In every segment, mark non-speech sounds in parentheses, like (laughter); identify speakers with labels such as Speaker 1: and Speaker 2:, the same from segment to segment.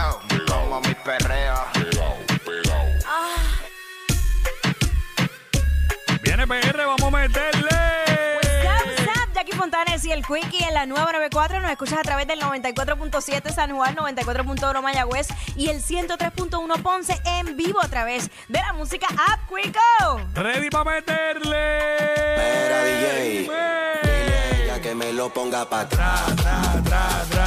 Speaker 1: Kino, como mi perreo.
Speaker 2: pegao, pegao.
Speaker 3: Viene PR, vamos a meterle.
Speaker 4: What's up, Jackie Fontanes y el Quickie en la nueva 94. Nos escuchas a través del 94.7 San Juan, 94.1 Mayagüez y el 103.1 Ponce en vivo a través de la música App Quico.
Speaker 3: Ready para meterle.
Speaker 5: Espera, DJ.
Speaker 3: Ven.
Speaker 5: Dile a ella que me lo ponga para atrás.
Speaker 3: Tra, tra, tra,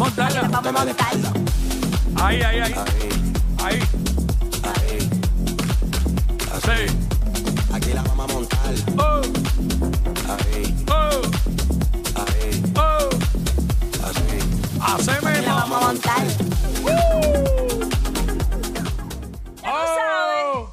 Speaker 5: Montarla. Vamos a
Speaker 4: montar.
Speaker 3: Ahí, ahí, ahí.
Speaker 5: Ahí,
Speaker 3: Ahí.
Speaker 5: ahí.
Speaker 3: Sí.
Speaker 5: Aquí la vamos a montar.
Speaker 3: Oh,
Speaker 5: Ahí,
Speaker 3: oh,
Speaker 5: ahí,
Speaker 3: oh.
Speaker 5: así.
Speaker 3: Haceme
Speaker 4: La vamos a montar.
Speaker 3: Oh.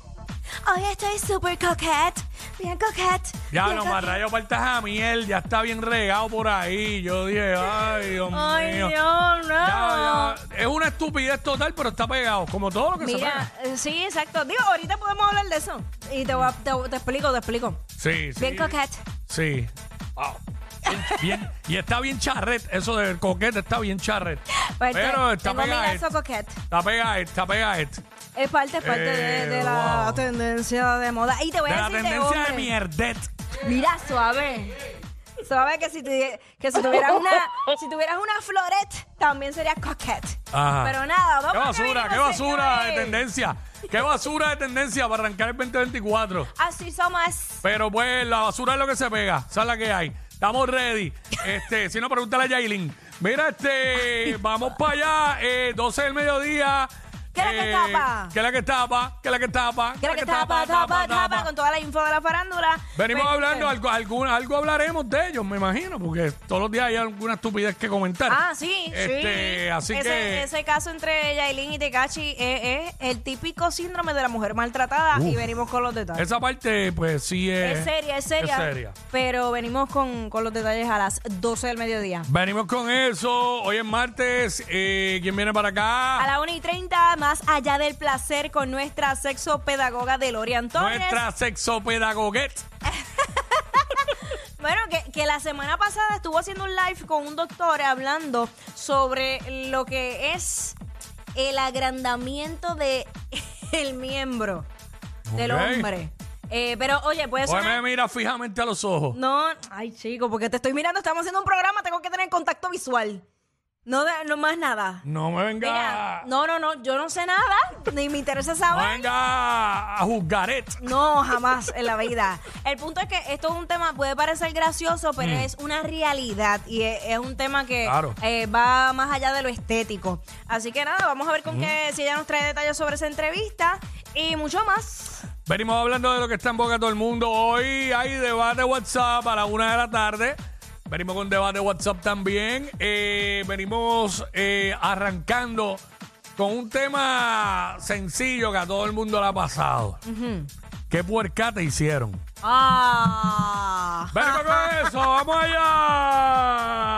Speaker 4: Hoy estoy súper coquette. Bien coquette.
Speaker 3: Ya
Speaker 4: bien
Speaker 3: no,
Speaker 4: coquette.
Speaker 3: más rayo falta a miel, ya está bien regado por ahí. Yo dije, ay, Dios
Speaker 4: Ay,
Speaker 3: mío.
Speaker 4: Dios, no.
Speaker 3: Ya, ya. Es una estupidez total, pero está pegado, como todo lo que se
Speaker 4: Mira,
Speaker 3: pega.
Speaker 4: eh, sí, exacto. Digo, ahorita podemos hablar de eso. Y te, voy a- te, te explico, te explico.
Speaker 3: Sí, sí.
Speaker 4: Bien coquette.
Speaker 3: Sí. Wow. Bien, y está bien charret, eso del coquete está bien charret. (laughs)
Speaker 4: Pues te-
Speaker 3: Pero está
Speaker 4: tengo mi lazo.
Speaker 3: Está pegado, está pegado.
Speaker 4: Es parte, es parte de, de
Speaker 3: Eh,
Speaker 4: la
Speaker 3: wow.
Speaker 4: tendencia de moda. Y te voy
Speaker 3: De
Speaker 4: a
Speaker 3: la
Speaker 4: decir de
Speaker 3: tendencia de
Speaker 4: hombre.
Speaker 3: mierdet.
Speaker 4: Mira, suave. Suave que si, tuvi- que si tuvieras una si tuvieras una floret también sería coquette.
Speaker 3: Ajá.
Speaker 4: Pero nada, vamos
Speaker 3: Qué
Speaker 4: a
Speaker 3: basura, qué basura de tendencia. Qué basura de tendencia para arrancar el 2024.
Speaker 4: Así somos.
Speaker 3: Pero pues la basura es lo que se pega. Esa es la que hay. Estamos ready. Este, si no, pregúntale a Yailin. Mira, este, vamos para allá. Eh, 12 del mediodía.
Speaker 4: ¿Qué es la que tapa?
Speaker 3: ¿Qué es la que tapa? ¿Qué es la que tapa?
Speaker 4: Que la que tapa, tapa, tapa, con toda la info de la farándula.
Speaker 3: Venimos
Speaker 4: Pues,
Speaker 3: hablando,
Speaker 4: eh,
Speaker 3: algo, algo hablaremos de ellos, me imagino, porque todos los días hay alguna estupidez que comentar.
Speaker 4: Ah, sí,
Speaker 3: Este,
Speaker 4: sí.
Speaker 3: así
Speaker 4: ese,
Speaker 3: que.
Speaker 4: Ese caso entre Yailin y Tekachi es, es el típico síndrome de la mujer maltratada y venimos con los detalles.
Speaker 3: Esa parte, pues sí es.
Speaker 4: Es seria, es seria.
Speaker 3: Es seria.
Speaker 4: Pero venimos con, con los detalles a las 12 del mediodía.
Speaker 3: Venimos con eso. Hoy es martes. Eh, ¿Quién viene para acá?
Speaker 4: A la 1 y 30, más allá del placer, con nuestra sexopedagoga Delorian Torres.
Speaker 3: Nuestra sexopedagoguet. (laughs)
Speaker 4: Bueno, que, que la semana pasada estuvo haciendo un live con un doctor hablando sobre lo que es el agrandamiento de (laughs) el miembro del hombre. Eh, pero oye, puede
Speaker 3: Hoy me
Speaker 4: sonar...
Speaker 3: mira fijamente a los ojos.
Speaker 4: No, ay chico, porque te estoy mirando, estamos haciendo un programa, tengo que tener contacto visual. No, de- no más nada.
Speaker 3: No me venga.
Speaker 4: Mira, no, no, no, yo no sé nada, ni me interesa
Speaker 3: no
Speaker 4: saber.
Speaker 3: venga a juzgaret.
Speaker 4: No, jamás en la vida. El punto es que esto es un tema, puede parecer gracioso, pero es una realidad y es, es un tema que
Speaker 3: Mm. Claro.
Speaker 4: eh, va más allá de lo estético. Así que nada, vamos a ver con qué, si ella nos trae detalles sobre esa entrevista y mucho más.
Speaker 3: Venimos hablando de lo que está en boca de todo el mundo. Hoy hay debate WhatsApp a la una de la tarde. Venimos con un debate WhatsApp también. Eh, venimos eh, arrancando con un tema sencillo que a todo el mundo le ha pasado. ¿Qué puerca te hicieron?
Speaker 4: Ah.
Speaker 3: Con eso, vamos allá.